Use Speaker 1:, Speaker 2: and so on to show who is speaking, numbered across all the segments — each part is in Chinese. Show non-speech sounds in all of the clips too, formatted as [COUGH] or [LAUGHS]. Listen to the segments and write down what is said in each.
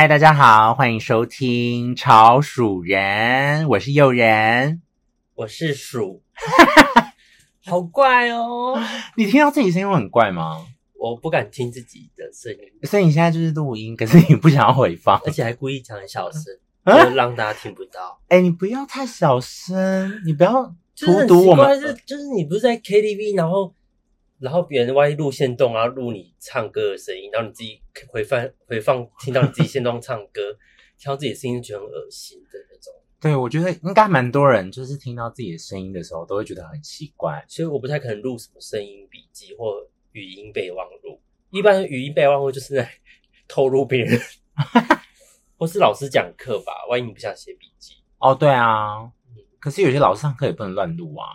Speaker 1: 嗨，大家好，欢迎收听《潮鼠人》，我是又仁，
Speaker 2: 我是鼠，[LAUGHS] 好怪哦！
Speaker 1: 你听到自己声音会很怪吗？
Speaker 2: 我不敢听自己的声音，
Speaker 1: 所以你现在就是录音，可是你不想要回放，
Speaker 2: 而且还故意讲很小声，啊、就让大家听不到。
Speaker 1: 哎、欸，你不要太小声，你不要荼
Speaker 2: 毒
Speaker 1: 我们。
Speaker 2: 就是就是你不是在 KTV，然后。然后别人万一录线动啊，录你唱歌的声音，然后你自己回放回放，听到你自己线动唱歌，[LAUGHS] 听到自己的声音，觉得很恶心的那种。
Speaker 1: 对，我觉得应该蛮多人就是听到自己的声音的时候，都会觉得很奇怪。
Speaker 2: 所以我不太可能录什么声音笔记或语音备忘录。一般语音备忘录就是在 [LAUGHS] 透露别人，[LAUGHS] 或是老师讲课吧，万一你不想写笔记。
Speaker 1: 哦，对啊，可是有些老师上课也不能乱录啊。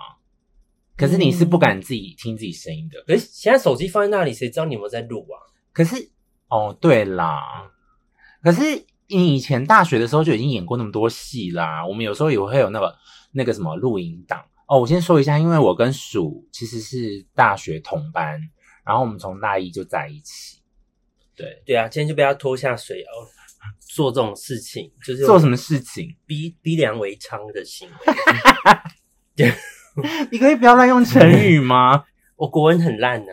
Speaker 1: 可是你是不敢自己听自己声音的。
Speaker 2: 可是现在手机放在那里，谁知道你有没有在录啊？
Speaker 1: 可是哦，对啦，可是你以前大学的时候就已经演过那么多戏啦。我们有时候也会有那个那个什么录影档哦。我先说一下，因为我跟鼠其实是大学同班，然后我们从大一就在一起。对
Speaker 2: 对啊，今天就被他拖下水哦，做这种事情就是
Speaker 1: 做什么事情？
Speaker 2: 逼逼良为娼的行为。[LAUGHS] [LAUGHS] [LAUGHS]
Speaker 1: 对。[LAUGHS] 你可以不要乱用成语吗？[LAUGHS]
Speaker 2: 我国文很烂呢、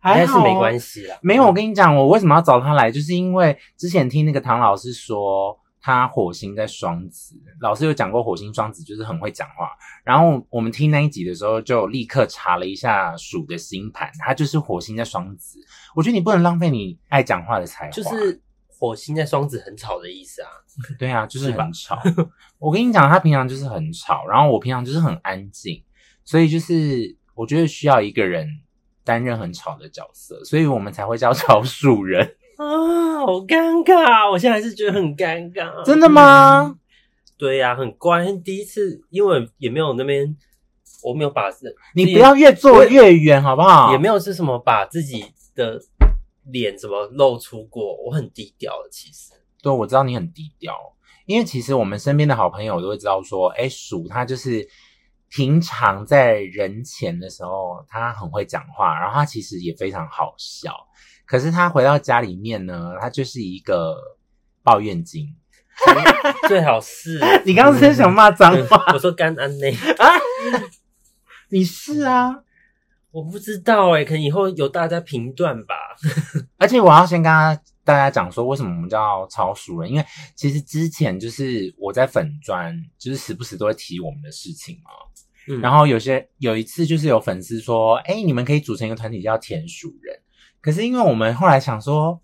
Speaker 2: 啊，还是没关系啦。
Speaker 1: 没有，我跟你讲，我为什么要找他来，就是因为之前听那个唐老师说，他火星在双子，老师有讲过火星双子就是很会讲话。然后我们听那一集的时候，就立刻查了一下鼠的星盘，它就是火星在双子。我觉得你不能浪费你爱讲话的才华。
Speaker 2: 就是火星在双子很吵的意思啊。
Speaker 1: 对啊，就是很吵。[LAUGHS] 我跟你讲，他平常就是很吵，然后我平常就是很安静。所以就是我觉得需要一个人担任很吵的角色，所以我们才会叫 [LAUGHS] 吵鼠人
Speaker 2: 啊，好尴尬！我现在还是觉得很尴尬。
Speaker 1: 真的吗？
Speaker 2: 嗯、对呀、啊，很乖。第一次，因为也没有那边，我没有把自，
Speaker 1: 你不要越坐越远，好不好？
Speaker 2: 也没有是什么把自己的脸怎么露出过，我很低调的。其实，
Speaker 1: 对，我知道你很低调，因为其实我们身边的好朋友都会知道说，哎，鼠他就是。平常在人前的时候，他很会讲话，然后他其实也非常好笑。可是他回到家里面呢，他就是一个抱怨精。
Speaker 2: 最好是 [LAUGHS]
Speaker 1: 你刚刚是想骂脏话？
Speaker 2: 我说干安内
Speaker 1: 啊，你是啊？
Speaker 2: 我不知道哎，可能以后有大家评断吧。[LAUGHS]
Speaker 1: 而且我要先跟大家讲说，为什么我们叫超熟人？因为其实之前就是我在粉砖，就是时不时都会提我们的事情嘛。嗯，然后有些有一次就是有粉丝说，哎，你们可以组成一个团体叫田鼠人。可是因为我们后来想说，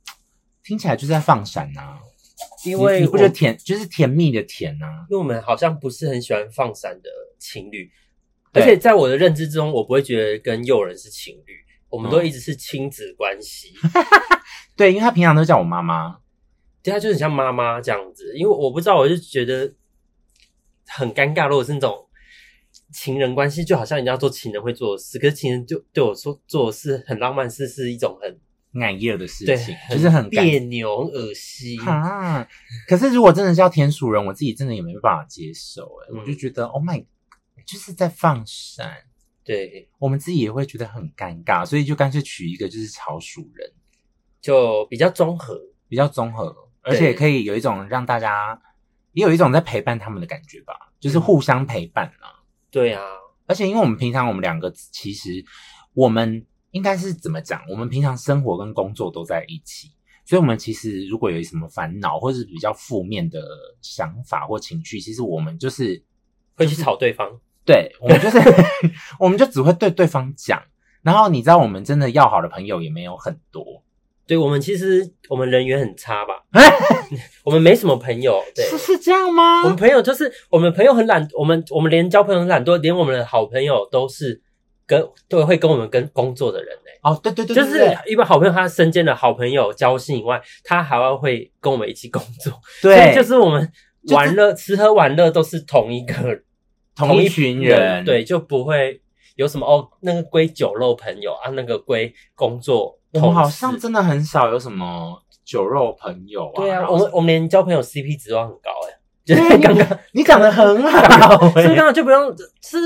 Speaker 1: 听起来就是在放闪呐、啊，因为你，不觉得甜就是甜蜜的甜呐、啊？
Speaker 2: 因为我们好像不是很喜欢放闪的情侣，而且在我的认知中，我不会觉得跟诱人是情侣，我们都一直是亲子关系。
Speaker 1: 嗯、[LAUGHS] 对，因为他平常都叫我妈妈，
Speaker 2: 对，他就很像妈妈这样子。因为我不知道，我就觉得很尴尬，如果是那种。情人关系就好像人家做情人会做的事，可是情人就对我说做的事很浪漫，是是一种很
Speaker 1: 爱热的事情，就是很
Speaker 2: 别扭、很恶心。
Speaker 1: 啊。可是如果真的是叫田鼠人，我自己真的也没办法接受、欸，诶、嗯、我就觉得 Oh my，就是在放闪，
Speaker 2: 对，
Speaker 1: 我们自己也会觉得很尴尬，所以就干脆取一个就是草鼠人，
Speaker 2: 就比较综合，
Speaker 1: 比较综合，而且可以有一种让大家也有一种在陪伴他们的感觉吧，就是互相陪伴啦。
Speaker 2: 对啊，
Speaker 1: 而且因为我们平常我们两个其实我们应该是怎么讲？我们平常生活跟工作都在一起，所以我们其实如果有什么烦恼或是比较负面的想法或情绪，其实我们就是
Speaker 2: 会去吵对方。
Speaker 1: 对，我们就是 [LAUGHS] 我们就只会对对方讲。然后你知道，我们真的要好的朋友也没有很多。
Speaker 2: 对，我们其实我们人缘很差吧？[LAUGHS] 我们没什么朋友，对，
Speaker 1: 是是这样吗？
Speaker 2: 我们朋友就是我们朋友很懒，我们我们连交朋友很懒惰，连我们的好朋友都是跟都会跟我们跟工作的人呢。
Speaker 1: 哦，对对对，
Speaker 2: 就是一般好朋友，他身兼的好朋友交心以外，他还要会跟我们一起工作，[LAUGHS]
Speaker 1: 对，
Speaker 2: 所以就是我们玩乐、吃喝玩乐都是同一个 [LAUGHS]
Speaker 1: 同一群人，
Speaker 2: 对，就不会有什么哦，那个归酒肉朋友啊，那个归工作。
Speaker 1: 我们好像真的很少有什么酒肉朋友啊。
Speaker 2: 对啊，我们我们连交朋友 CP 值都很高哎。就是刚刚
Speaker 1: 你讲的很好，[LAUGHS]
Speaker 2: 所以刚刚就不用是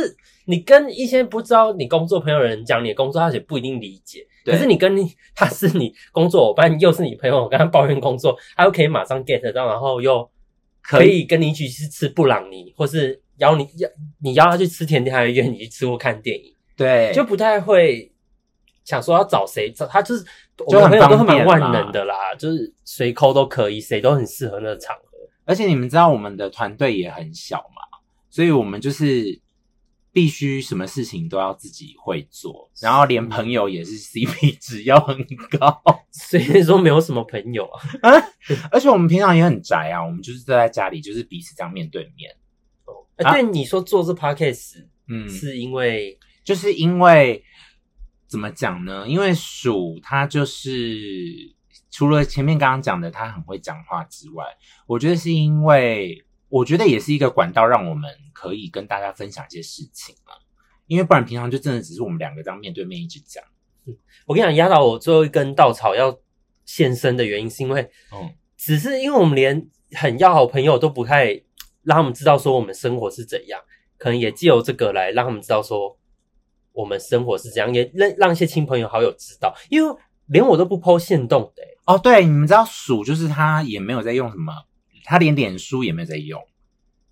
Speaker 2: 你跟一些不知道你工作朋友的人讲你的工作，他也不一定理解。可是你跟你他是你工作伙伴，又是你朋友，跟他抱怨工作，他又可以马上 get 到，然后又可以跟你一起去吃布朗尼，或是邀你邀你邀他去吃甜点，还约你去吃或看电影。
Speaker 1: 对，
Speaker 2: 就不太会想说要找谁找他，就是我们朋友都是蛮万能的啦，就是随 call 都可以，谁都很适合那个场合。
Speaker 1: 而且你们知道我们的团队也很小嘛，所以我们就是。必须什么事情都要自己会做，然后连朋友也是 CP [LAUGHS] 值要很高，
Speaker 2: 所以说没有什么朋友 [LAUGHS] 啊。
Speaker 1: 而且我们平常也很宅啊，我们就是坐在家里，就是彼此这样面对面。
Speaker 2: 哦，对，啊、你说做这 podcast，嗯，是因为
Speaker 1: 就是因为怎么讲呢？因为鼠它就是除了前面刚刚讲的它很会讲话之外，我觉得是因为。我觉得也是一个管道，让我们可以跟大家分享一些事情嘛。因为不然平常就真的只是我们两个这样面对面一直讲。
Speaker 2: 我跟你讲，压倒我最后一根稻草要现身的原因，是因为，嗯，只是因为我们连很要好朋友都不太让他们知道说我们生活是怎样，可能也借由这个来让他们知道说我们生活是怎样，也让让一些亲朋友好友知道，因为连我都不 po 限动的、欸。
Speaker 1: 哦，对，你们知道鼠就是他也没有在用什么。他连脸书也没有在用，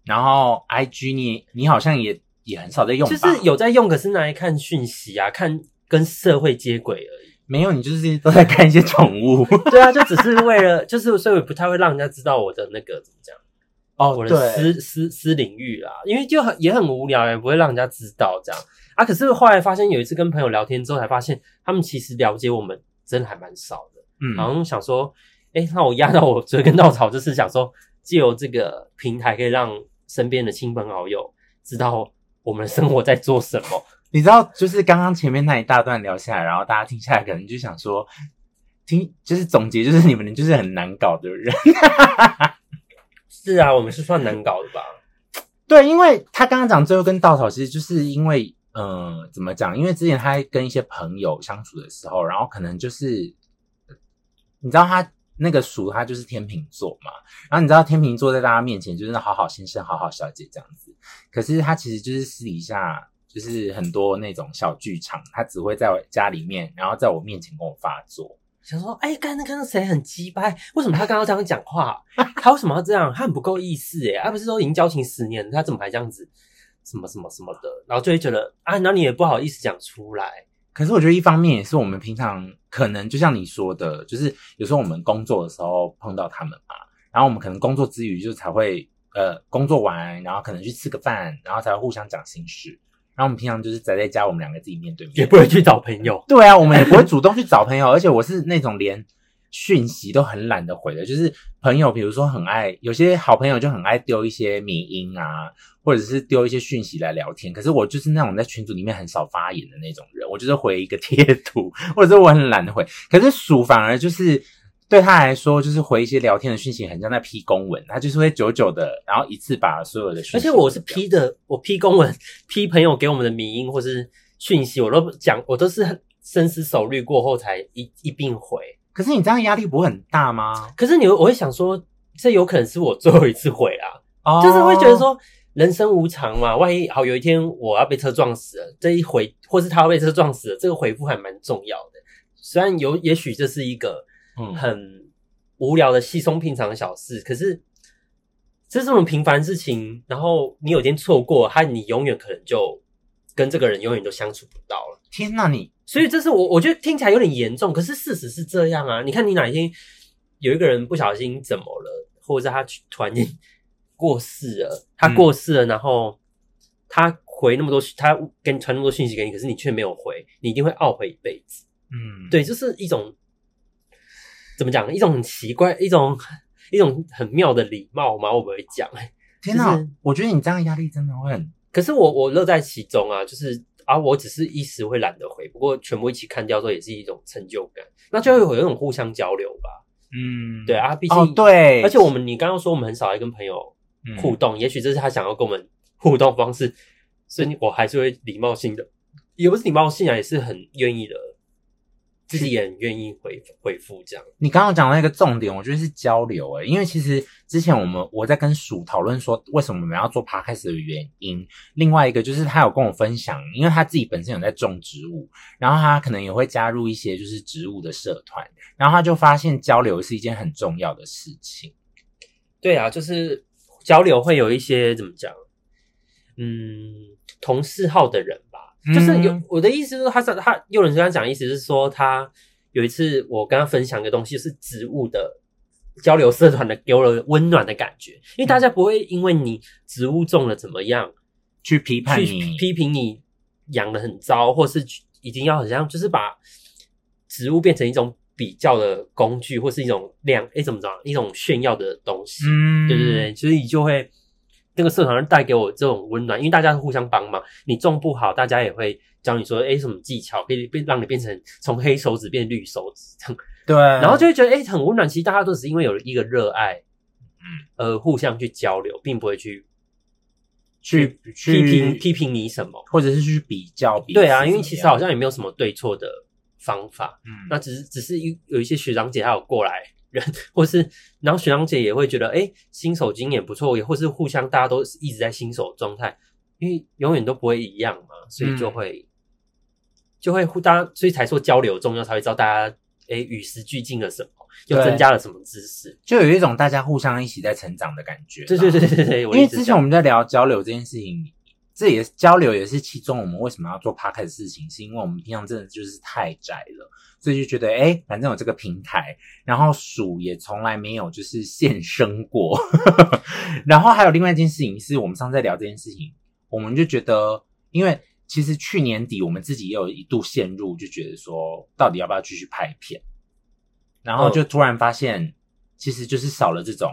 Speaker 1: 然后 IG 你你好像也也很少在用，
Speaker 2: 就是有在用，可是拿来看讯息啊，看跟社会接轨而已。
Speaker 1: 没有，你就是都在看一些宠物。[LAUGHS]
Speaker 2: 对啊，就只是为了，[LAUGHS] 就是所以不太会让人家知道我的那个怎么讲哦，我的私私私领域啦，因为就很也很无聊，也不会让人家知道这样啊。可是后来发现有一次跟朋友聊天之后，才发现他们其实了解我们真的还蛮少的。嗯，然后想说。哎，那我压到我这根稻草，就是想说，借由这个平台，可以让身边的亲朋好友知道我们的生活在做什么。
Speaker 1: 你知道，就是刚刚前面那一大段聊下来，然后大家听下来，可能就想说，听就是总结，就是你们就是很难搞的人。[LAUGHS]
Speaker 2: 是啊，我们是算难搞的吧？
Speaker 1: 对，因为他刚刚讲最后一根稻草，其实就是因为，嗯、怎么讲？因为之前他跟一些朋友相处的时候，然后可能就是，你知道他。那个鼠他就是天秤座嘛，然后你知道天秤座在大家面前就是好好先生、好好小姐这样子，可是他其实就是私底下就是很多那种小剧场，他只会在我家里面，然后在我面前跟我发作，
Speaker 2: 想说，哎，刚刚那个谁很鸡掰，为什么他刚刚这样讲话？[LAUGHS] 他为什么要这样？他很不够意思诶，他不是说已经交情十年，他怎么还这样子？什么什么什么的，然后就会觉得啊，那你也不好意思讲出来。
Speaker 1: 可是我觉得一方面也是我们平常可能就像你说的，就是有时候我们工作的时候碰到他们嘛，然后我们可能工作之余就才会呃工作完，然后可能去吃个饭，然后才会互相讲心事。然后我们平常就是宅在家，我们两个自己面对面，
Speaker 2: 也不会去找朋友。
Speaker 1: 对啊，我们也不会主动去找朋友，而且我是那种连讯息都很懒得回的，就是朋友，比如说很爱有些好朋友就很爱丢一些迷音啊。或者是丢一些讯息来聊天，可是我就是那种在群组里面很少发言的那种人，我就是回一个贴图，[LAUGHS] 或者是我很懒得回。可是鼠反而就是对他来说，就是回一些聊天的讯息，很像在批公文，他就是会久久的，然后一次把所有的讯息。
Speaker 2: 而且我是批的，我批公文，批朋友给我们的迷音或是讯息，我都讲，我都是很深思熟虑过后才一一并回。
Speaker 1: 可是你这样压力不会很大吗？
Speaker 2: 可是你我会想说，这有可能是我最后一次回啊，哦、就是会觉得说。人生无常嘛，万一好有一天我要被车撞死了，这一回或是他要被车撞死了，这个回复还蛮重要的。虽然有也许这是一个很无聊的稀松平常的小事，可是这是这种平凡事情，然后你有一天错过，他你永远可能就跟这个人永远都相处不到了。
Speaker 1: 天哪，你
Speaker 2: 所以这是我我觉得听起来有点严重，可是事实是这样啊。你看你哪一天有一个人不小心怎么了，或者是他突然间。[LAUGHS] 过世了，他过世了，嗯、然后他回那么多，他跟你传那么多信息给你，可是你却没有回，你一定会懊悔一辈子。嗯，对，就是一种怎么讲？一种很奇怪，一种一种很妙的礼貌吗？我不会讲。
Speaker 1: 天哪，就是、我觉得你这样压力真的会很……
Speaker 2: 可是我我乐在其中啊，就是啊，我只是一时会懒得回，不过全部一起看掉之后，也是一种成就感。那就会有一种互相交流吧。嗯，对啊，毕竟、哦、
Speaker 1: 对，
Speaker 2: 而且我们你刚刚说我们很少爱跟朋友。互动，也许这是他想要跟我们互动方式，所以我还是会礼貌性的，也不是礼貌性啊，也是很愿意的自己也很愿意回回复这样。
Speaker 1: 你刚刚讲到一个重点，我觉得是交流诶、欸，因为其实之前我们我在跟鼠讨论说为什么我们要做 podcast 的原因，另外一个就是他有跟我分享，因为他自己本身有在种植物，然后他可能也会加入一些就是植物的社团，然后他就发现交流是一件很重要的事情。
Speaker 2: 对啊，就是交流会有一些怎么讲，嗯，同嗜好的人吧。就是有我的意思是，他是他有人跟他讲，意思是说他有一次我跟他分享一个东西，是植物的交流社团的，给我了温暖的感觉。因为大家不会因为你植物种了怎么样
Speaker 1: 去批判你、
Speaker 2: 批评你养的很糟，或是已经要好像就是把植物变成一种比较的工具，或是一种量诶怎么着一种炫耀的东西。嗯，对对对，所以你就会。那个社团带给我这种温暖，因为大家是互相帮忙。你种不好，大家也会教你说，哎，什么技巧可以变让你变成从黑手指变绿手指这样。
Speaker 1: 对，
Speaker 2: 然后就会觉得，哎，很温暖。其实大家都是因为有一个热爱，嗯，呃，互相去交流，并不会去
Speaker 1: 去
Speaker 2: 批评批评你什么，
Speaker 1: 或者是去比较
Speaker 2: 比。对啊，因为其实好像也没有什么对错的方法。嗯，那只是只是有有一些学长姐还有过来。人，或是然后学长姐也会觉得，哎，新手经验不错，也或是互相大家都一直在新手状态，因为永远都不会一样嘛，所以就会、嗯、就会互大家，所以才说交流重要，才会知道大家哎与时俱进了什么，又增加了什么知识，
Speaker 1: 就有一种大家互相一起在成长的感觉。
Speaker 2: 对对对对对，因
Speaker 1: 为之前我们在聊交流这件事情。这也是交流，也是其中我们为什么要做 podcast 的事情，是因为我们平常真的就是太宅了，所以就觉得哎，反正有这个平台，然后鼠也从来没有就是现身过，[LAUGHS] 然后还有另外一件事情是我们上次在聊这件事情，我们就觉得，因为其实去年底我们自己也有一度陷入，就觉得说到底要不要继续拍片，然后就突然发现，其实就是少了这种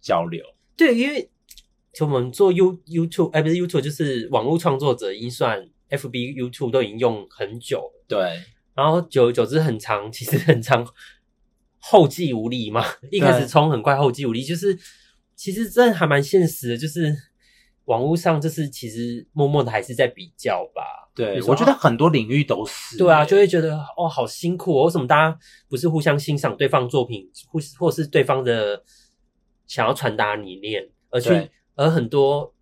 Speaker 1: 交流，
Speaker 2: 对，因为。就我们做 You YouTube，哎，不是 YouTube，就是网络创作者，已经算 FB、YouTube 都已经用很久了。
Speaker 1: 对，
Speaker 2: 然后久而久之很长，其实很长，后继无力嘛。一开始冲很快，后继无力，就是其实真的还蛮现实的，就是网络上就是其实默默的还是在比较吧。
Speaker 1: 对，我觉得很多领域都是。
Speaker 2: 对啊，就会觉得哦，好辛苦哦，为什么大家不是互相欣赏对方作品，或是或是对方的想要传达理念，而去。而很多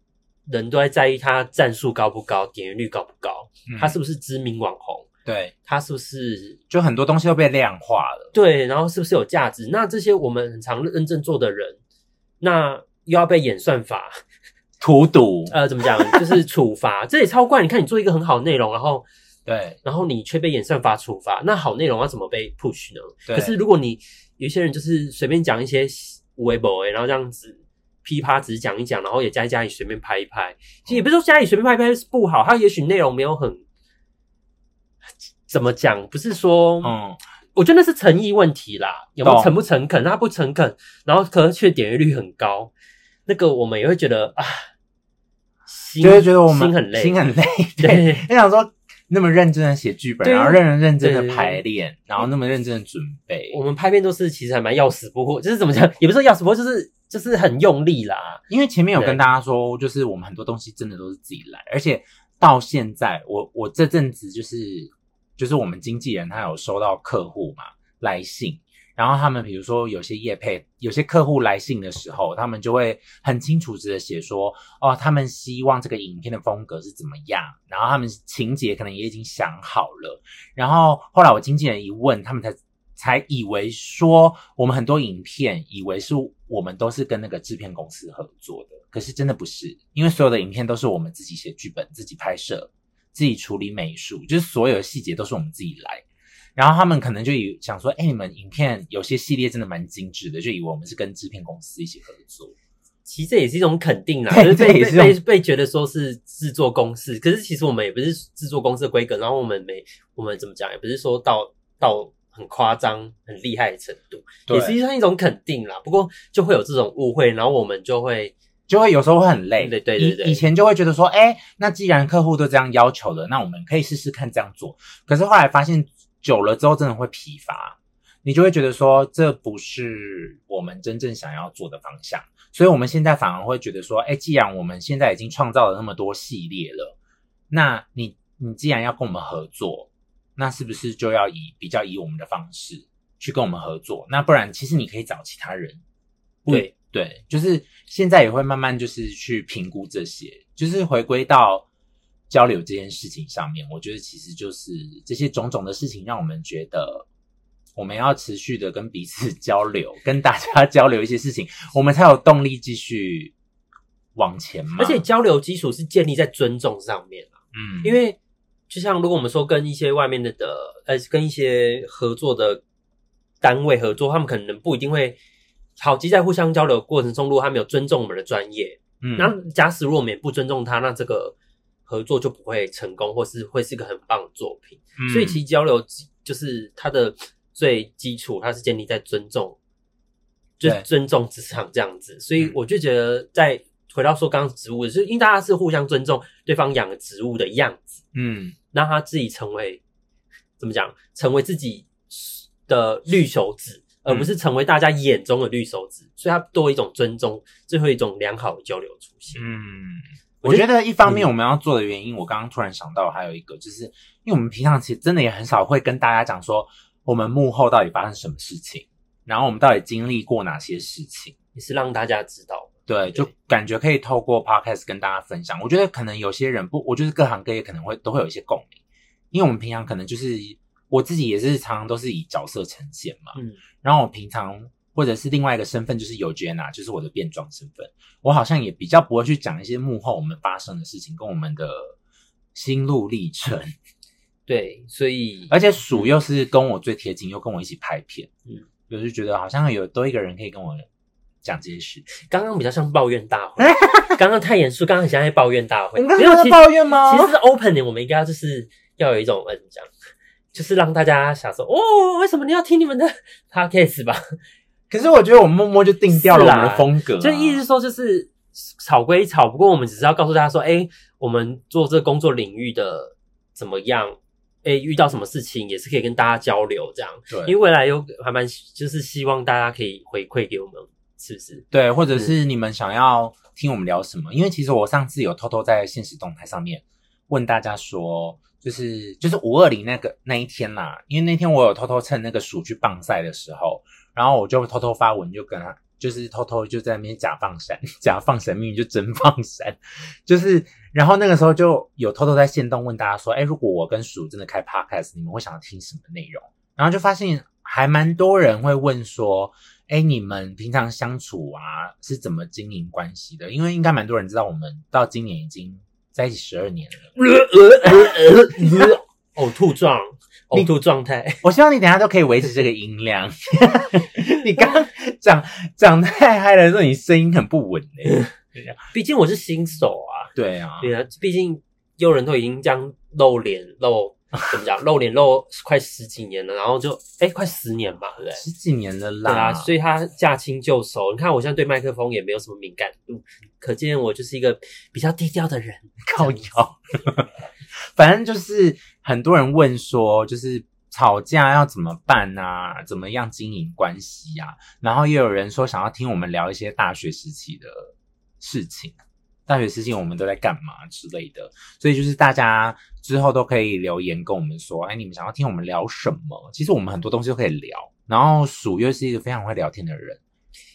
Speaker 2: 人都在在意他战术高不高，点阅率高不高，嗯、他是不是知名网红？
Speaker 1: 对，
Speaker 2: 它是不是
Speaker 1: 就很多东西都被量化了？
Speaker 2: 对，然后是不是有价值？那这些我们很常认真做的人，那又要被演算法
Speaker 1: 荼毒？[LAUGHS]
Speaker 2: 呃，怎么讲？就是处罚，这也超怪。你看，你做一个很好的内容，然后
Speaker 1: 对，
Speaker 2: 然后你却被演算法处罚，那好内容要怎么被 push 呢？
Speaker 1: 对
Speaker 2: 可是如果你有些人就是随便讲一些微博，然后这样子。噼啪只是讲一讲，然后也在家里随便拍一拍，其实也不是说家里随便拍一拍是不好，他也许内容没有很怎么讲，不是说，嗯，我觉得那是诚意问题啦，有没有诚不诚恳？他不诚恳，然后可能却点阅率很高，那个我们也会觉得啊，心
Speaker 1: 就会觉得我们
Speaker 2: 心很累，
Speaker 1: 心很累，[LAUGHS] 对，你想说。那么认真的写剧本，然后认认认真的排练，然后那么认真的准备。
Speaker 2: 我们拍片都是其实还蛮要死不活，就是怎么讲，也不是说要死不活，就是就是很用力啦。
Speaker 1: 因为前面有跟大家说，就是我们很多东西真的都是自己来，而且到现在，我我这阵子就是就是我们经纪人他有收到客户嘛来信。然后他们比如说有些业配，有些客户来信的时候，他们就会很清楚地写说，哦，他们希望这个影片的风格是怎么样，然后他们情节可能也已经想好了。然后后来我经纪人一问，他们才才以为说，我们很多影片以为是我们都是跟那个制片公司合作的，可是真的不是，因为所有的影片都是我们自己写剧本、自己拍摄、自己处理美术，就是所有的细节都是我们自己来。然后他们可能就以想说，哎，你们影片有些系列真的蛮精致的，就以为我们是跟制片公司一起合作。
Speaker 2: 其实这也是一种肯定啦，[LAUGHS] 就是被被被被觉得说是制作公司，可是其实我们也不是制作公司的规格。然后我们没我们怎么讲，也不是说到到很夸张、很厉害的程度，对也是算一种肯定啦。不过就会有这种误会，然后我们就会
Speaker 1: 就会有时候会很累。
Speaker 2: 对对对对，
Speaker 1: 以以前就会觉得说，哎，那既然客户都这样要求了，那我们可以试试看这样做。可是后来发现。久了之后真的会疲乏，你就会觉得说，这不是我们真正想要做的方向，所以我们现在反而会觉得说，哎，既然我们现在已经创造了那么多系列了，那你你既然要跟我们合作，那是不是就要以比较以我们的方式去跟我们合作？那不然，其实你可以找其他人。
Speaker 2: 对
Speaker 1: 对，就是现在也会慢慢就是去评估这些，就是回归到交流这件事情上面。我觉得其实就是这些种种的事情，让我们觉得我们要持续的跟彼此交流，跟大家交流一些事情，[LAUGHS] 我们才有动力继续往前嘛。
Speaker 2: 而且交流基础是建立在尊重上面啊。
Speaker 1: 嗯，
Speaker 2: 因为就像如果我们说跟一些外面的的呃，跟一些合作的单位合作，他们可能不一定会。好，即在互相交流的过程中，如果他没有尊重我们的专业，嗯，那假使如果我们也不尊重他，那这个合作就不会成功，或是会是一个很棒的作品。嗯，所以其实交流就是它的最基础，它是建立在尊重，就是尊重职场这样子。所以我就觉得，在回到说刚刚植物，就是因为大家是互相尊重对方养的植物的样子，嗯，让他自己成为怎么讲，成为自己的绿手指。而不是成为大家眼中的绿手指，嗯、所以它多一种尊重，最后一种良好的交流出现。
Speaker 1: 嗯，我觉得一方面我们要做的原因，嗯、我刚刚突然想到还有一个，就是因为我们平常其实真的也很少会跟大家讲说我们幕后到底发生什么事情，然后我们到底经历过哪些事情，
Speaker 2: 也是让大家知道。
Speaker 1: 对，就感觉可以透过 podcast 跟大家分享。我觉得可能有些人不，我觉得各行各业可能会都会有一些共鸣，因为我们平常可能就是我自己也是常常都是以角色呈现嘛。嗯。然后我平常或者是另外一个身份就是有 Jenna，就是我的变装身份，我好像也比较不会去讲一些幕后我们发生的事情跟我们的心路历程。[LAUGHS]
Speaker 2: 对，所以
Speaker 1: 而且鼠又是跟我最贴近，又跟我一起拍片，嗯，我就是觉得好像有多一个人可以跟我讲这些事。
Speaker 2: 刚刚比较像抱怨大会，刚刚太严肃，刚刚很像在抱怨大会。
Speaker 1: 你刚刚在抱怨吗？
Speaker 2: 其实是 opening，我们应该要就是要有一种嗯讲。就是让大家想说哦，为什么你要听你们的 [LAUGHS] podcast 吧？
Speaker 1: 可是我觉得我们默默就定掉了我们的风格，啊，
Speaker 2: 就意思说就是吵归吵，不过我们只是要告诉大家说，哎、欸，我们做这个工作领域的怎么样？哎、欸，遇到什么事情也是可以跟大家交流这样。对，因为未来有还蛮就是希望大家可以回馈给我们，是不是？
Speaker 1: 对，或者是你们想要听我们聊什么？因为其实我上次有偷偷在现实动态上面问大家说。就是就是五二零那个那一天啦、因为那天我有偷偷趁那个鼠去棒赛的时候，然后我就偷偷发文，就跟他就是偷偷就在那边假放闪，[LAUGHS] 假放神秘就真放闪，就是然后那个时候就有偷偷在线动问大家说，哎，如果我跟鼠真的开 podcast，你们会想要听什么内容？然后就发现还蛮多人会问说，哎，你们平常相处啊是怎么经营关系的？因为应该蛮多人知道我们到今年已经。在一起十二年了，
Speaker 2: 呕吐状，呕吐状态。
Speaker 1: 我希望你等下都可以维持这个音量。你刚刚讲讲太嗨了，说你声音很不稳呢。
Speaker 2: 毕竟我是新手啊。
Speaker 1: 对啊，
Speaker 2: 对啊，毕竟有人都已经这样露脸露。怎么讲？露脸露快十几年了，然后就哎、欸，快十年吧，对不对？
Speaker 1: 十几年了啦。
Speaker 2: 对啊，所以他驾轻就熟。你看我现在对麦克风也没有什么敏感度，可见我就是一个比较低调的人。[LAUGHS]
Speaker 1: 靠腰，[LAUGHS] 反正就是很多人问说，就是吵架要怎么办啊？怎么样经营关系啊？然后也有人说想要听我们聊一些大学时期的事情。大学时期我们都在干嘛之类的，所以就是大家之后都可以留言跟我们说，哎，你们想要听我们聊什么？其实我们很多东西都可以聊。然后鼠又是一个非常会聊天的人，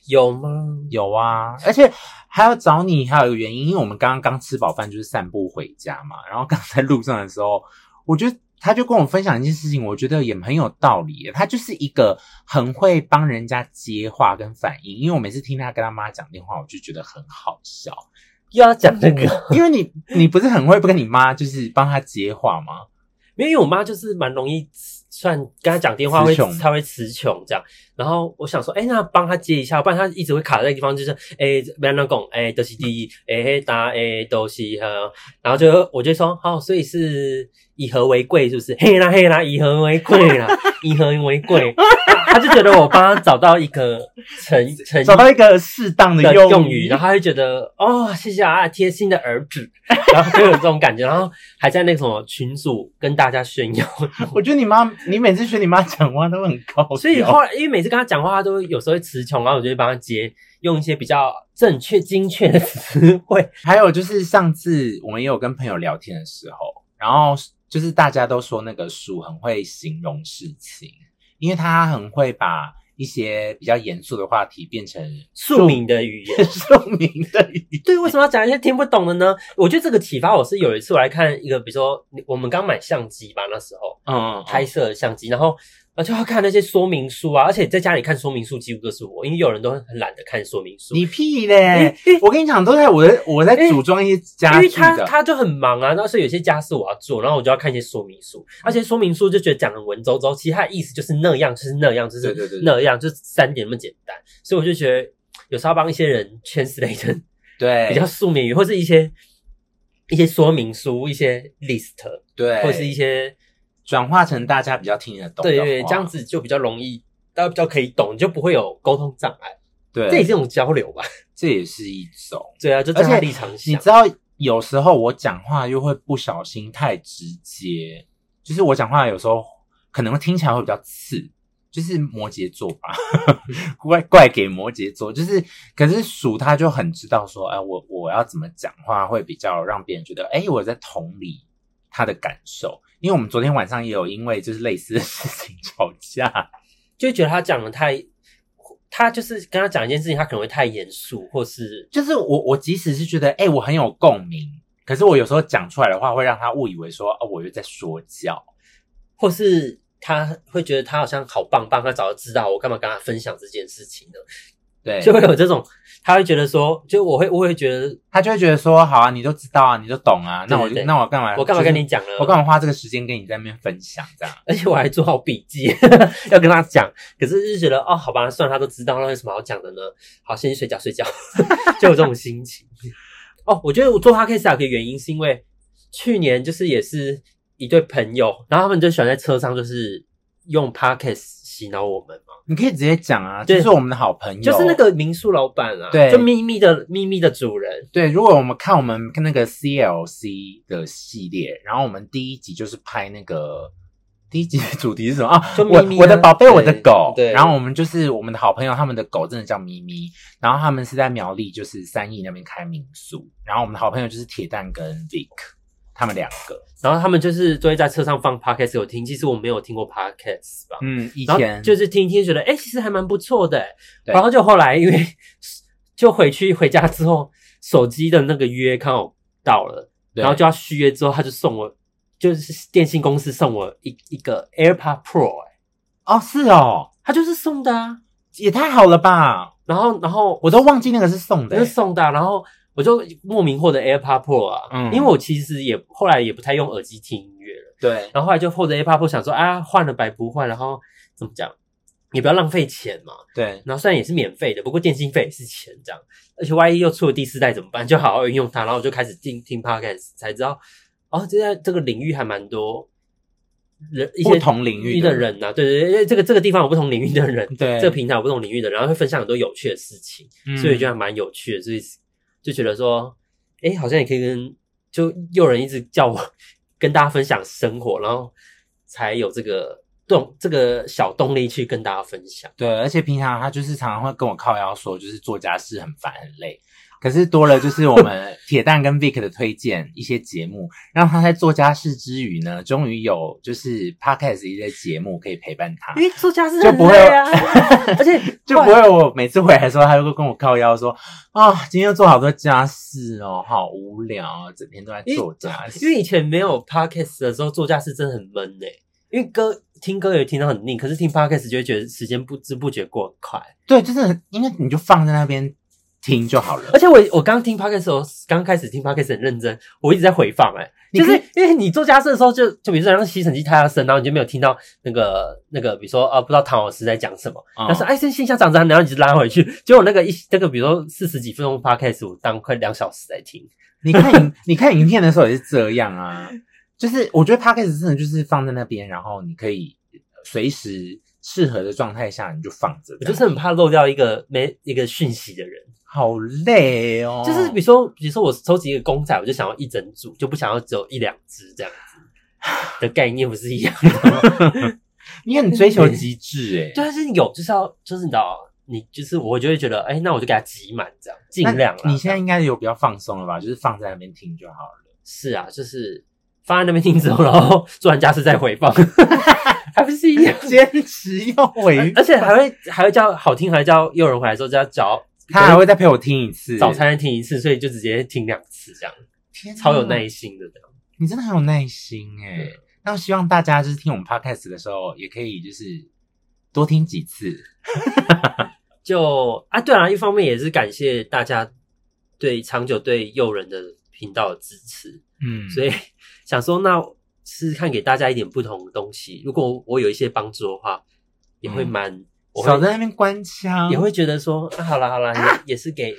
Speaker 2: 有吗？
Speaker 1: 有啊，而且还要找你，还有一个原因，因为我们刚刚刚吃饱饭就是散步回家嘛。然后刚在路上的时候，我觉得他就跟我分享一件事情，我觉得也很有道理。他就是一个很会帮人家接话跟反应，因为我每次听他跟他妈讲电话，我就觉得很好笑。
Speaker 2: 又要讲这个，
Speaker 1: 因为你 [LAUGHS] 你不是很会不跟你妈就是帮她接话吗？
Speaker 2: 因为我妈就是蛮容易算跟她讲电话会她会词穷这样，然后我想说，哎、欸，那帮她接一下，不然她一直会卡在那个地方，就是哎，不要乱讲，哎，都是第一，哎，答，哎，都是哈，然后就我就说，好，所以是以和为贵，是不是？嘿啦嘿啦，以和为贵啦，以和为贵。[LAUGHS] 他就觉得我帮他找到一个成 [LAUGHS] 成
Speaker 1: 找到一个适当的用
Speaker 2: 用语，然后他就觉得哦，谢谢啊，贴心的儿子，[LAUGHS] 然后就有这种感觉，然后还在那个什么群组跟大家炫耀。[LAUGHS]
Speaker 1: 我觉得你妈，你每次学你妈讲话都很高，
Speaker 2: 所以后来因为每次跟他讲话，他都有时候会词穷，然后我就会帮他接，用一些比较正确、精确的词汇。
Speaker 1: 还有就是上次我们也有跟朋友聊天的时候，然后就是大家都说那个鼠很会形容事情，因为他很会把一些比较严肃的话题变成
Speaker 2: 庶民的语言，[LAUGHS]
Speaker 1: 庶民的语言。
Speaker 2: 对，为什么要讲一些听不懂的呢？我觉得这个启发我是有一次我来看一个，比如说我们刚买相机吧，那时候，嗯，拍摄相机，然后。而且要看那些说明书啊，而且在家里看说明书几乎都是我，因为有人都很懒得看说明书。
Speaker 1: 你屁嘞！[LAUGHS] 我跟你讲，都在我的我在组装一些家具的。因为
Speaker 2: 他他就很忙啊，那所以有些家事我要做，然后我就要看一些说明书，而且说明书就觉得讲的文绉绉，其实它的意思就是那样，就是那样，就是那样，就三点那么简单。所以我就觉得有时候要帮一些人 translate，[LAUGHS]
Speaker 1: 对，
Speaker 2: 比较书面语，或是一些一些说明书，一些 list，
Speaker 1: 对，
Speaker 2: 或是一些。
Speaker 1: 转化成大家比较听得懂的，
Speaker 2: 对对，这样子就比较容易，大家比较可以懂，就不会有沟通障碍。
Speaker 1: 对，
Speaker 2: 这也是一种交流吧，
Speaker 1: 这也是一种。
Speaker 2: 对啊，就站在立场想。
Speaker 1: 你知道，有时候我讲话又会不小心太直接，就是我讲话有时候可能会听起来会比较刺，就是摩羯座吧，[LAUGHS] 怪怪给摩羯座。就是，可是鼠他就很知道说，哎，我我要怎么讲话会比较让别人觉得，哎，我在同理他的感受。因为我们昨天晚上也有因为就是类似的事情 [LAUGHS] 吵架，
Speaker 2: 就觉得他讲的太，他就是跟他讲一件事情，他可能会太严肃，或是
Speaker 1: 就是我我即使是觉得哎、欸、我很有共鸣，可是我有时候讲出来的话会让他误以为说哦我又在说教，
Speaker 2: 或是他会觉得他好像好棒棒，他早就知道我干嘛跟他分享这件事情呢？
Speaker 1: 对，[LAUGHS]
Speaker 2: 就会有这种。他会觉得说，就我会，我会觉得，
Speaker 1: 他就会觉得说，好啊，你都知道啊，你都懂啊，那我就，那我干嘛？
Speaker 2: 我干嘛跟你讲呢？
Speaker 1: 我干嘛花这个时间跟你在那边分享这样？[LAUGHS]
Speaker 2: 而且我还做好笔记，[LAUGHS] 要跟他讲。可是就觉得，哦，好吧，算了，他都知道，那有什么好讲的呢？好，先去睡觉，睡觉，就有这种心情。哦，我觉得我做 podcast 有个原因是因为去年就是也是一对朋友，然后他们就喜欢在车上就是用 podcast 洗脑我们。
Speaker 1: 你可以直接讲啊，就是我们的好朋友，
Speaker 2: 就是那个民宿老板啊，
Speaker 1: 对，
Speaker 2: 就秘密的秘密的主人。
Speaker 1: 对，如果我们看我们看那个 CLC 的系列，然后我们第一集就是拍那个第一集的主题是什么啊？就咪咪我我的宝贝，我的狗。对，然后我们就是我们的好朋友，他们的狗真的叫咪咪，然后他们是在苗栗，就是三义那边开民宿，然后我们的好朋友就是铁蛋跟 Vic。他们两个，
Speaker 2: 然后他们就是都会在车上放 podcast 有听，其实我没有听过 podcast 吧？
Speaker 1: 嗯，以前
Speaker 2: 就是听一听，觉得哎、欸，其实还蛮不错的。然后就后来因为 [LAUGHS] 就回去回家之后，手机的那个约刚好到了，然后就要续约之后，他就送我，就是电信公司送我一一个 AirPod Pro、欸。
Speaker 1: 哦，是哦，
Speaker 2: 他就是送的啊，
Speaker 1: 也太好了吧？
Speaker 2: 然后然后
Speaker 1: 我都忘记那个是送的、欸，
Speaker 2: 是送的、啊，然后。我就莫名获得 AirPod Pro 啊，嗯，因为我其实也后来也不太用耳机听音乐了，
Speaker 1: 对，
Speaker 2: 然后后来就获得 AirPod Pro，想说啊，换了白不换，然后怎么讲，也不要浪费钱嘛，
Speaker 1: 对，
Speaker 2: 然后虽然也是免费的，不过电信费也是钱这样，而且万一又出了第四代怎么办？就好好运用它，然后我就开始听听 Podcast，才知道哦，现在这个领域还蛮多人，一些
Speaker 1: 不同领域的人。
Speaker 2: 呐、啊，对对对，因为这个这个地方有不同领域的人，
Speaker 1: 对，
Speaker 2: 这个平台有不同领域的人，然后会分享很多有趣的事情，嗯、所以就还蛮有趣的，所以就觉得说。哎、好像也可以跟，就有人一直叫我跟大家分享生活，然后才有这个动这个小动力去跟大家分享。
Speaker 1: 对，而且平常他就是常常会跟我靠腰说，就是做家事很烦很累。可是多了就是我们 [LAUGHS] 铁蛋跟 Vic 的推荐一些节目，让他在做家事之余呢，终于有就是 Podcast 一些节目可以陪伴他。
Speaker 2: 因为做家事就不会啊，[LAUGHS] 而且 [LAUGHS]
Speaker 1: 就不会我每次回来的时候，他就会跟我靠腰说啊，今天又做好多家事哦，好无聊啊，整天都在做家事。
Speaker 2: 因为以前没有 Podcast 的时候，做家事真的很闷诶。因为歌听歌也听得很腻，可是听 Podcast 就会觉得时间不知不觉过很快。
Speaker 1: 对，就是因为你就放在那边。听就好了，
Speaker 2: 而且我我刚听 podcast 的时候，刚开始听 podcast 很认真，我一直在回放、欸，诶就是因为你做家事的时候就，就就比如说让吸尘器太大声，然后你就没有听到那个那个，比如说啊，不知道唐老师在讲什么，他、嗯、说哎，这现象长这样，然后你就拉回去，结果那个一那个，比如说四十几分钟 podcast，我当快两小时在听。
Speaker 1: 你看影你看影片的时候也是这样啊，就是我觉得 podcast 真的就是放在那边，然后你可以随时适合的状态下你就放着，
Speaker 2: 我就是很怕漏掉一个没一个讯息的人。
Speaker 1: 好累哦，
Speaker 2: 就是比如说，比如说我收集一个公仔，我就想要一整组，就不想要只有一两只这样子的概念，不是一样的？[LAUGHS]
Speaker 1: 你很追求极致诶，
Speaker 2: 对，就是有，就是要，就是你知道，你就是我就会觉得，哎、欸，那我就给它挤满这样，尽量。
Speaker 1: 你现在应该有比较放松了吧？就是放在那边听就好了。
Speaker 2: 是啊，就是放在那边听之后，然后做完家事再回放，[LAUGHS] 还不是一样？
Speaker 1: 坚持要回，
Speaker 2: 而且还会还会叫好听，还会叫诱人回来之后就要叫
Speaker 1: 他还会再陪我听一次，
Speaker 2: 早餐听一次，所以就直接听两次这样。天，超有耐心的这样，
Speaker 1: 你真的很有耐心哎。嗯、那我希望大家就是听我们 podcast 的时候，也可以就是多听几次。[LAUGHS]
Speaker 2: 就啊，对啊，一方面也是感谢大家对长久对诱人的频道的支持，嗯，所以。想说，那试试看给大家一点不同的东西。如果我有一些帮助的话，也会蛮、
Speaker 1: 少在那边官腔，
Speaker 2: 也会觉得说，啊、好了好了，啊、也也是给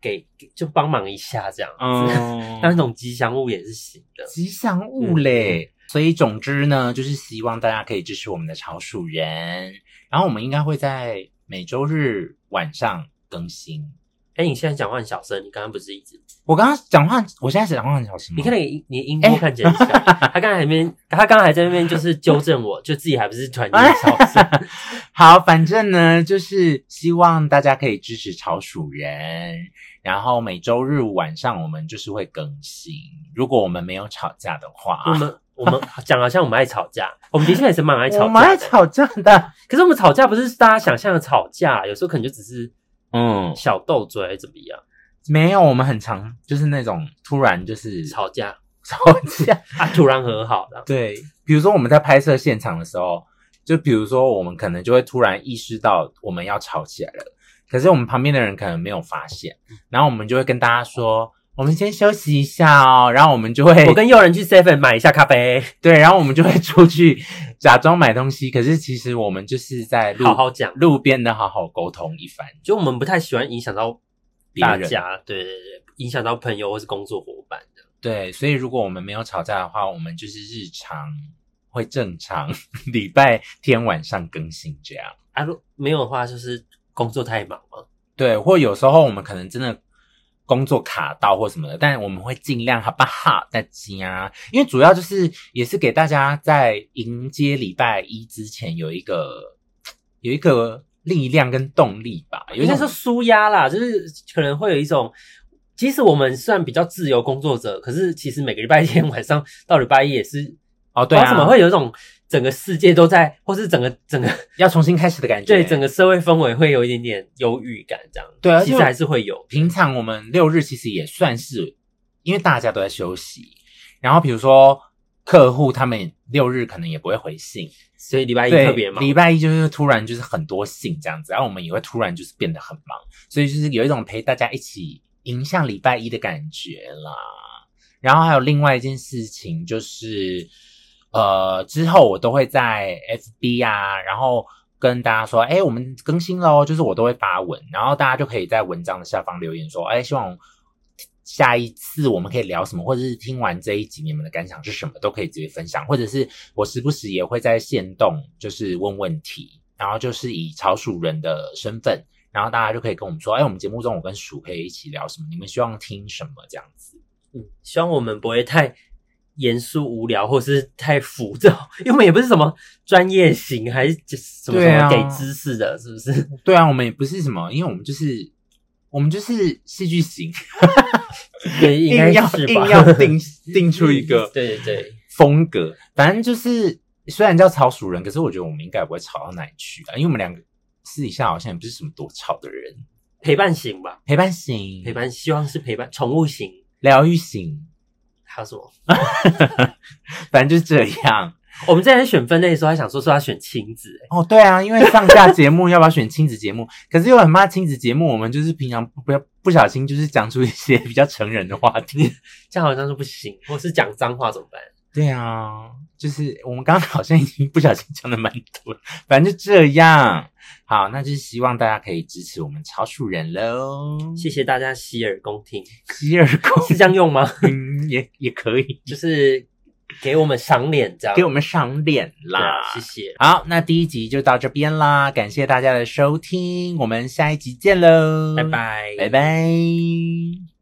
Speaker 2: 给就帮忙一下这样子。嗯，[LAUGHS] 那种吉祥物也是行的，
Speaker 1: 吉祥物嘞。嗯、所以总之呢，就是希望大家可以支持我们的潮鼠人。然后我们应该会在每周日晚上更新。
Speaker 2: 哎，你现在讲话很小声，你刚刚不是一直？
Speaker 1: 我刚刚讲话，我现在是讲话很小声。
Speaker 2: 你看你你音波看起来很小，欸、他刚才还没，他刚才还在那边就是纠正我，就自己还不是团结 [LAUGHS] 小声。
Speaker 1: 好，反正呢，就是希望大家可以支持潮鼠人，然后每周日晚上我们就是会更新。如果我们没有吵架的话，
Speaker 2: 我们我们 [LAUGHS] 讲好像我们爱吵架，我们的确也是蛮爱吵架，
Speaker 1: 我们爱吵架的。
Speaker 2: 可是我们吵架不是大家想象的吵架，有时候可能就只是嗯小斗嘴怎么样。
Speaker 1: 没有，我们很常就是那种突然就是
Speaker 2: 吵架，
Speaker 1: 吵架 [LAUGHS]
Speaker 2: 啊，突然和好的。
Speaker 1: 对，比如说我们在拍摄现场的时候，就比如说我们可能就会突然意识到我们要吵起来了，可是我们旁边的人可能没有发现，然后我们就会跟大家说，我们先休息一下哦，然后我们就会
Speaker 2: 我跟佣人去 Seven 买一下咖啡，
Speaker 1: 对，然后我们就会出去假装买东西，可是其实我们就是在路
Speaker 2: 好好讲
Speaker 1: 路边的好好沟通一番，
Speaker 2: 就我们不太喜欢影响到。大家对对对，影响到朋友或是工作伙伴的。
Speaker 1: 对，所以如果我们没有吵架的话，我们就是日常会正常 [LAUGHS] 礼拜天晚上更新这样。
Speaker 2: 啊，如没有的话，就是工作太忙了。
Speaker 1: 对，或有时候我们可能真的工作卡到或什么的，但我们会尽量好不好大家，因为主要就是也是给大家在迎接礼拜一之前有一个有一个。力量跟动力吧，
Speaker 2: 有些时候舒压啦，就是可能会有一种，即使我们算比较自由工作者，可是其实每个礼拜天晚上到礼拜一也是
Speaker 1: 哦，对啊，
Speaker 2: 怎么会有一种整个世界都在，或是整个整个 [LAUGHS]
Speaker 1: 要重新开始的感觉？
Speaker 2: 对，整个社会氛围会有一点点忧郁感，这样
Speaker 1: 对啊，
Speaker 2: 其实还是会有。
Speaker 1: 平常我们六日其实也算是，因为大家都在休息，然后比如说客户他们六日可能也不会回信。
Speaker 2: 所以礼拜一特别忙，
Speaker 1: 礼拜一就是突然就是很多信这样子，然后我们也会突然就是变得很忙，所以就是有一种陪大家一起迎向礼拜一的感觉啦。然后还有另外一件事情就是，呃，之后我都会在 FB 啊，然后跟大家说，哎，我们更新喽，就是我都会发文，然后大家就可以在文章的下方留言说，哎，希望。下一次我们可以聊什么，或者是听完这一集你们的感想是什么，都可以直接分享，或者是我时不时也会在线动，就是问问题，然后就是以潮鼠人的身份，然后大家就可以跟我们说，哎，我们节目中我跟鼠可以一起聊什么，你们希望听什么这样子？
Speaker 2: 嗯，希望我们不会太严肃无聊，或是太浮躁，[LAUGHS] 因为我们也不是什么专业型，还是什么什么给知识的，是不是？
Speaker 1: 对啊，我们也不是什么，因为我们就是我们就是戏剧型。[LAUGHS]
Speaker 2: 对，应该是
Speaker 1: 硬要硬要定定出一个 [LAUGHS]
Speaker 2: 对对
Speaker 1: 风格，反正就是虽然叫炒熟人，可是我觉得我们应该不会吵到哪里去啊，因为我们两个私底下好像也不是什么多吵的人，
Speaker 2: 陪伴型吧，
Speaker 1: 陪伴型，
Speaker 2: 陪伴，希望是陪伴，宠物型，
Speaker 1: 疗愈型，
Speaker 2: 还有什么？[LAUGHS]
Speaker 1: 反正就是这样。[LAUGHS]
Speaker 2: 我们之前选分类的时候，还想说说要选亲子、欸。
Speaker 1: 哦，对啊，因为上架节目要不要选亲子节目？[LAUGHS] 可是又很怕亲子节目，我们就是平常不要不小心就是讲出一些比较成人的话题，
Speaker 2: 这样好像是不行。或是讲脏话怎么办？
Speaker 1: 对啊，就是我们刚刚 [LAUGHS] 好像已经不小心讲的蛮多了，反正就这样。好，那就是希望大家可以支持我们超鼠人喽。
Speaker 2: 谢谢大家洗耳恭听，
Speaker 1: 洗耳恭
Speaker 2: 是这样用吗？[LAUGHS]
Speaker 1: 嗯，也也可以，
Speaker 2: 就是。给我们赏脸，这样
Speaker 1: 给我们赏脸啦！
Speaker 2: 谢谢。
Speaker 1: 好，那第一集就到这边啦，感谢大家的收听，我们下一集见喽，
Speaker 2: 拜拜，
Speaker 1: 拜拜。